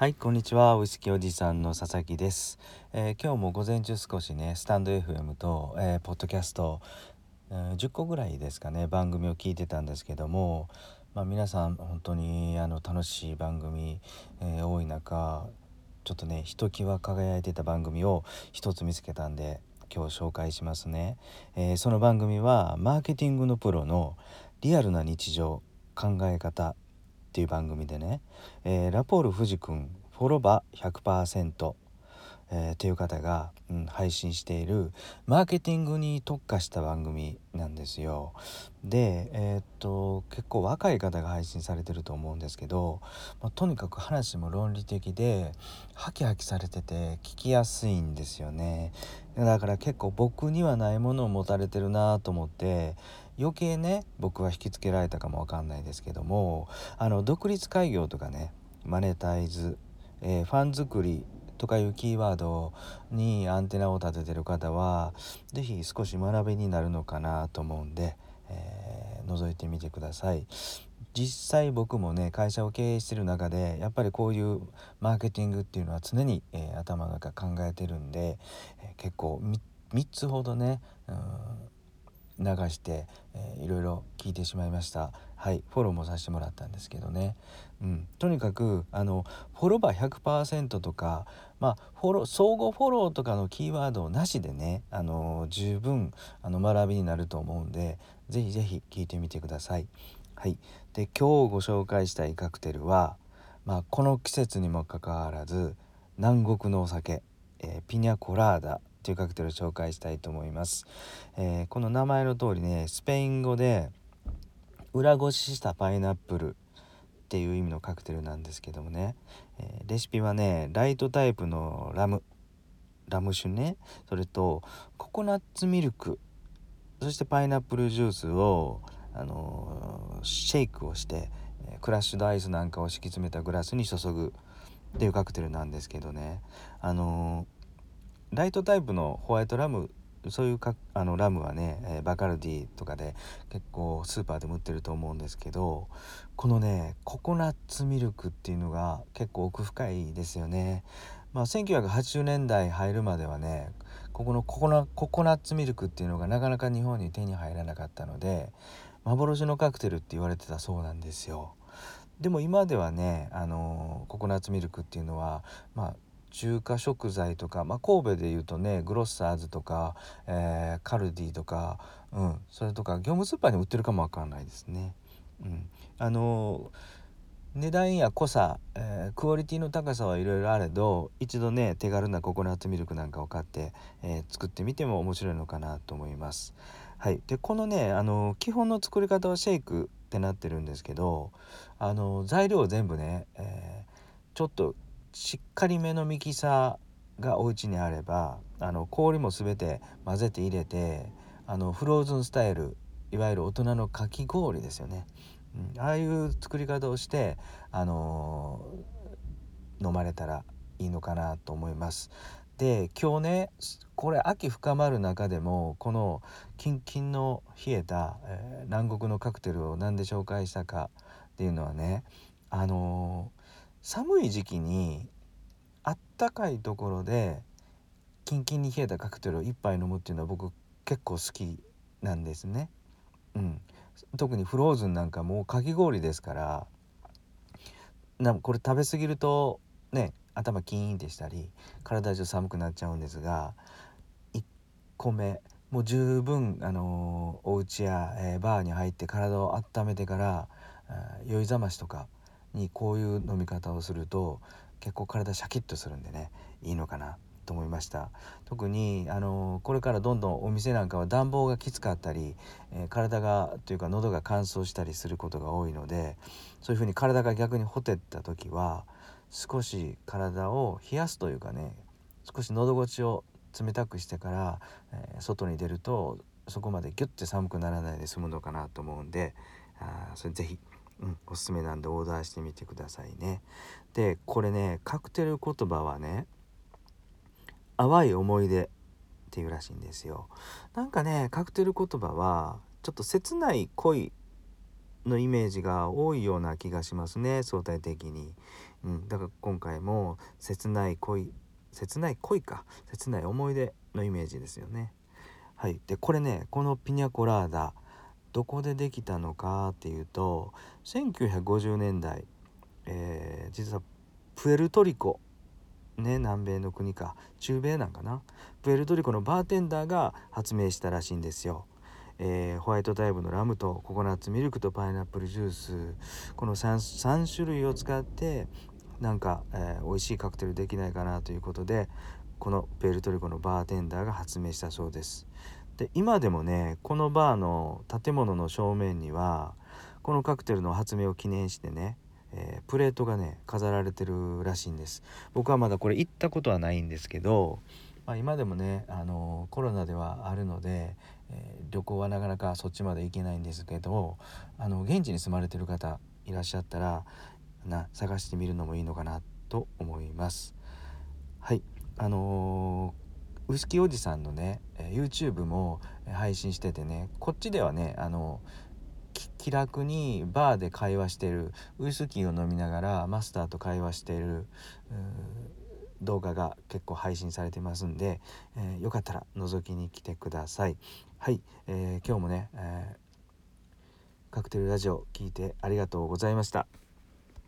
はいこんにちは。ウイスキーおじさんの佐々木です、えー、今日も午前中少しねスタンド FM と、えー、ポッドキャスト、えー、10個ぐらいですかね番組を聞いてたんですけどもまあ、皆さん本当にあの楽しい番組、え多い中ちょっとねひときわ輝いてた番組を一つ見つけたんで今日紹介しますね、えその番組はマーケティングのプロのリアルな日常考え方っていう番組でね、えー、ラポール藤君フォロバ100%、えー、という方が、うん、配信しているマーケティングに特化した番組なんですよ。で、えー、っと結構若い方が配信されてると思うんですけど、まあ、とにかく話も論理的でハキハキされてて聞きやすいんですよね。だから結構僕にはないものを持たれてるなと思って余計ね僕は引きつけられたかもわかんないですけどもあの独立開業とかねマネタイズ、えー、ファン作りとかいうキーワードにアンテナを立ててる方は是非少し学びになるのかなと思うんで、えー、覗いてみてください。実際僕もね会社を経営してる中でやっぱりこういうマーケティングっていうのは常に、えー、頭の中考えてるんで、えー、結構 3, 3つほどね、うん流して、えー、いろいろ聞いてしまいました。はいフォローもさせてもらったんですけどね、うん、とにかくあのフォロバー100%とか、まあ、フォロー相互フォローとかのキーワードなしでねあの十分あの学びになると思うんで是非是非聞いてみてください。はい、で今日ご紹介したいカクテルは、まあ、この季節にもかかわらず南国のお酒、えー、ピニャコラーダ。というカクテルを紹介したいと思います、えー、この名前の通りねスペイン語で裏ごししたパイナップルっていう意味のカクテルなんですけどもね、えー、レシピはねライトタイプのラムラム酒ね。それとココナッツミルク。そしてパイナップルジュースを、あのー、シェイクをしてクラッシュドアイスなんかを敷き詰めたグラスに注ぐっていうカクテルなんですけどね。あのーライトタイプのホワイトラムそういうかあのラムはね、えー、バカルディとかで結構スーパーでも売ってると思うんですけどこのねココナッツミルクっていうのが結構奥深いですよね。まあ、1980年代入るまではねここのココナココナッツミルクっていうのがなかなか日本に手に入らなかったので幻のカクテルって言われてたそうなんですよ。でも今ではねあのココナッツミルクっていうのはまあ中華食材とか、まあ、神戸でいうとねグロッサーズとか、えー、カルディとか、うん、それとか業務スーパーに売ってるかもわかんないですね。うん、あの値段や濃さ、えー、クオリティの高さはいろいろあれど一度ね手軽なココナッツミルクなんかを買って、えー、作ってみても面白いのかなと思います。はい、でこのねあの基本の作り方はシェイクってなってるんですけどあの材料を全部ね、えー、ちょっとしっかりめのミキサーがお家にあればあの氷も全て混ぜて入れてあのフローズンスタイルいわゆる大人のかき氷ですよね、うん、ああいう作り方をして、あのー、飲まれたらいいのかなと思います。で今日ねこれ秋深まる中でもこのキンキンの冷えた、えー、南国のカクテルを何で紹介したかっていうのはねあの寒い時期にあったかいところでキンキンに冷えたカクテルを1杯飲むっていうのは僕結構好きなんですね。うん、特にフローズンなんかもうかき氷ですからなこれ食べ過ぎるとね頭キーンってしたり体中寒くなっちゃうんですが1個目もう十分、あのー、お家や、えー、バーに入って体を温めてから酔いざましとかにこういう飲み方をすると結構体シャキッとするんでねいいのかなと思いました。特にあのこれからどんどんお店なんかは暖房がきつかったり、えー、体がというか喉が乾燥したりすることが多いのでそういうふうに体が逆にほてった時は少し体を冷やすというかね少し喉越しを冷たくしてから、えー、外に出るとそこまでギュッて寒くならないで済むのかなと思うんであそれ是非うん、おすすめなんでオーダーしてみてくださいね。でこれねカクテル言葉はね淡い思い出っていうらしいんですよ。なんかねカクテル言葉はちょっと切ない恋のイメージが多いような気がしますね相対的に、うん、だから今回も切ない恋切ない恋か切ない思い出のイメージですよねはいでこれねこのピニャコラーダどこでできたのかっていうと1950年代、えー、実はプエルトリコね南米の国か中米なんかな？プエルトリコのバーテンダーが発明したらしいんですよ。えー、ホワイトタイプのラムとココナッツミルクとパイナップルジュースこの 3, 3種類を使ってなんか、えー、美味しいカクテルできないかなということでこのプエルトリコのバーテンダーが発明したそうです。で今でもねこのバーの建物の正面にはこのカクテルの発明を記念してねえー、プレートがね飾られてるらしいんです。僕はまだこれ行ったことはないんですけど、まあ、今でもね、あのコロナではあるので、えー、旅行はなかなかそっちまで行けないんですけどあの現地に住まれてる方いらっしゃったらな探してみるのもいいのかなと思います。はい。あのー、ウイスキーおじさんのね YouTube も配信しててねこっちではねあの気楽にバーで会話してるウイスキーを飲みながらマスターと会話してる動画が結構配信されてますんで、えー、よかったら覗きに来てください。はい、えー、今日もね、えー、カクテルラジオ聞いてありがとうございました。